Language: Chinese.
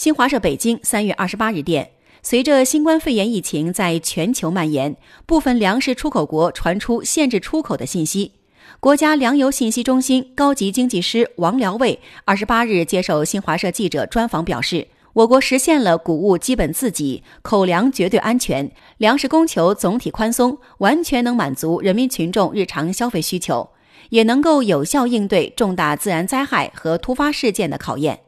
新华社北京三月二十八日电，随着新冠肺炎疫情在全球蔓延，部分粮食出口国传出限制出口的信息。国家粮油信息中心高级经济师王辽卫二十八日接受新华社记者专访表示，我国实现了谷物基本自给、口粮绝对安全，粮食供求总体宽松，完全能满足人民群众日常消费需求，也能够有效应对重大自然灾害和突发事件的考验。